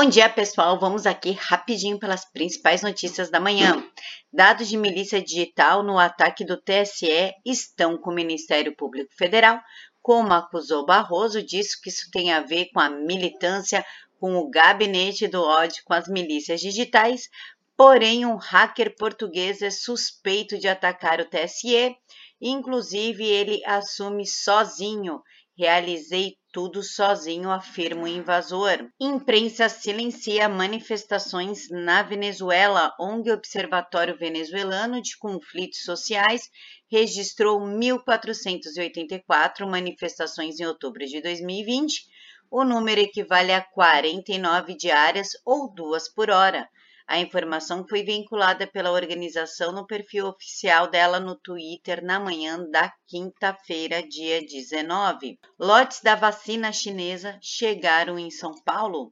Bom dia, pessoal. Vamos aqui rapidinho pelas principais notícias da manhã. Dados de milícia digital no ataque do TSE estão com o Ministério Público Federal. Como acusou Barroso, disse que isso tem a ver com a militância, com o gabinete do ódio, com as milícias digitais. Porém, um hacker português é suspeito de atacar o TSE. Inclusive, ele assume sozinho Realizei tudo sozinho, afirma o invasor. Imprensa silencia manifestações na Venezuela. ONG Observatório Venezuelano de Conflitos Sociais registrou 1.484 manifestações em outubro de 2020. O número equivale a 49 diárias ou duas por hora. A informação foi vinculada pela organização no perfil oficial dela no Twitter na manhã da quinta-feira, dia 19. Lotes da vacina chinesa chegaram em São Paulo.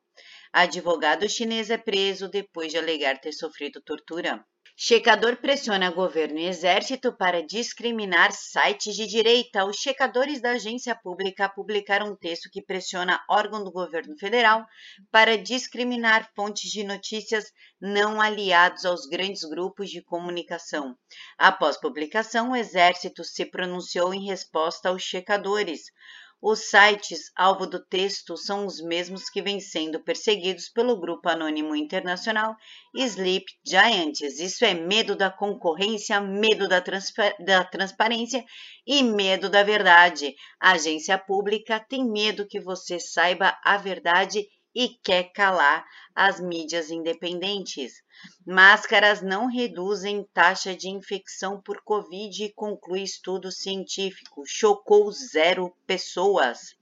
Advogado chinês é preso depois de alegar ter sofrido tortura. Checador pressiona governo e exército para discriminar sites de direita. Os checadores da agência pública publicaram um texto que pressiona órgão do governo federal para discriminar fontes de notícias não aliados aos grandes grupos de comunicação. Após publicação, o exército se pronunciou em resposta aos checadores. Os sites alvo do texto são os mesmos que vêm sendo perseguidos pelo grupo anônimo internacional Sleep Giants. Isso é medo da concorrência, medo da, da transparência e medo da verdade. A agência pública tem medo que você saiba a verdade e quer calar as mídias independentes. Máscaras não reduzem taxa de infecção por Covid, conclui estudo científico. Chocou zero pessoas.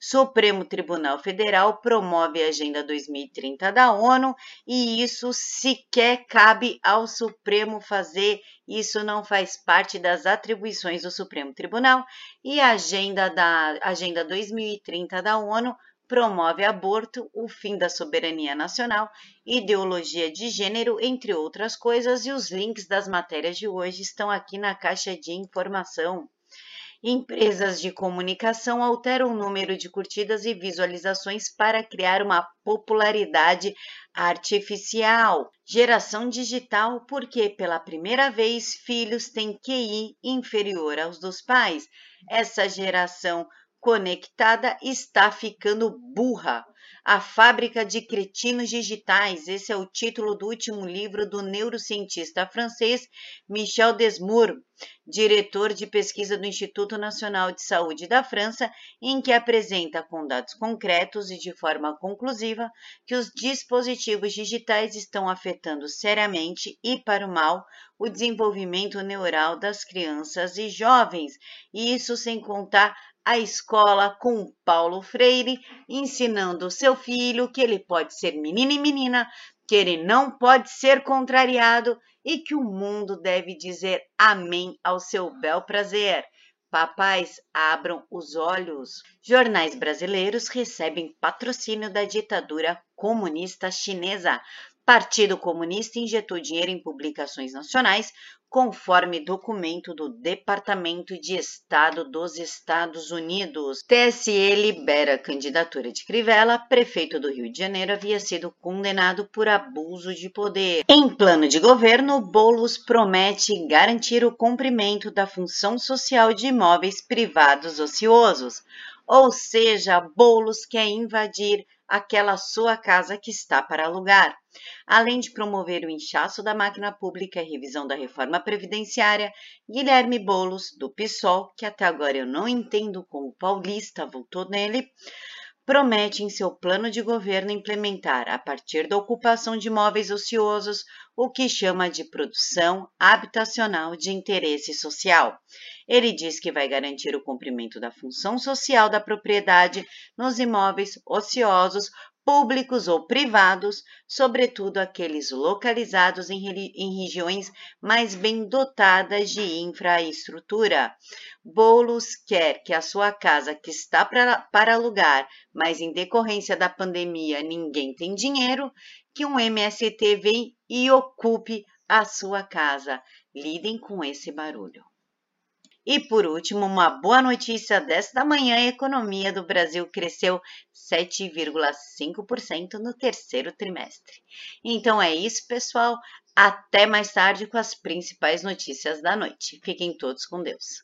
Supremo Tribunal Federal promove a Agenda 2030 da ONU e isso sequer cabe ao Supremo fazer, isso não faz parte das atribuições do Supremo Tribunal e a Agenda, da, Agenda 2030 da ONU promove aborto, o fim da soberania nacional, ideologia de gênero, entre outras coisas, e os links das matérias de hoje estão aqui na caixa de informação. Empresas de comunicação alteram o número de curtidas e visualizações para criar uma popularidade artificial. Geração digital, porque pela primeira vez filhos têm QI inferior aos dos pais. Essa geração conectada está ficando burra. A fábrica de cretinos digitais. Esse é o título do último livro do neurocientista francês Michel Desmours, diretor de pesquisa do Instituto Nacional de Saúde da França, em que apresenta com dados concretos e de forma conclusiva que os dispositivos digitais estão afetando seriamente e para o mal o desenvolvimento neural das crianças e jovens, e isso sem contar a escola com Paulo Freire, ensinando seu filho que ele pode ser menino e menina, que ele não pode ser contrariado e que o mundo deve dizer amém ao seu bel prazer. Papais, abram os olhos. Jornais brasileiros recebem patrocínio da ditadura comunista chinesa. Partido Comunista injetou dinheiro em publicações nacionais, conforme documento do Departamento de Estado dos Estados Unidos. TSE libera a candidatura de Crivella, prefeito do Rio de Janeiro havia sido condenado por abuso de poder. Em plano de governo, Bolos promete garantir o cumprimento da função social de imóveis privados ociosos. Ou seja, Bolos quer invadir aquela sua casa que está para alugar. Além de promover o inchaço da máquina pública e revisão da reforma previdenciária, Guilherme Bolos, do PSOL, que até agora eu não entendo como paulista voltou nele, promete em seu plano de governo implementar, a partir da ocupação de imóveis ociosos, o que chama de produção habitacional de interesse social. Ele diz que vai garantir o cumprimento da função social da propriedade nos imóveis ociosos públicos ou privados, sobretudo aqueles localizados em, em, regiões mais bem dotadas de infraestrutura. Boulos quer que a sua casa, que está pra, para alugar, mas em decorrência da pandemia ninguém tem dinheiro, que um MST vem e ocupe a sua casa. Lidem com esse barulho. E por último, uma boa notícia desta manhã: a economia do Brasil cresceu 7,5% no terceiro trimestre. Então é isso, pessoal. Até mais tarde com as principais notícias da noite. Fiquem todos com Deus.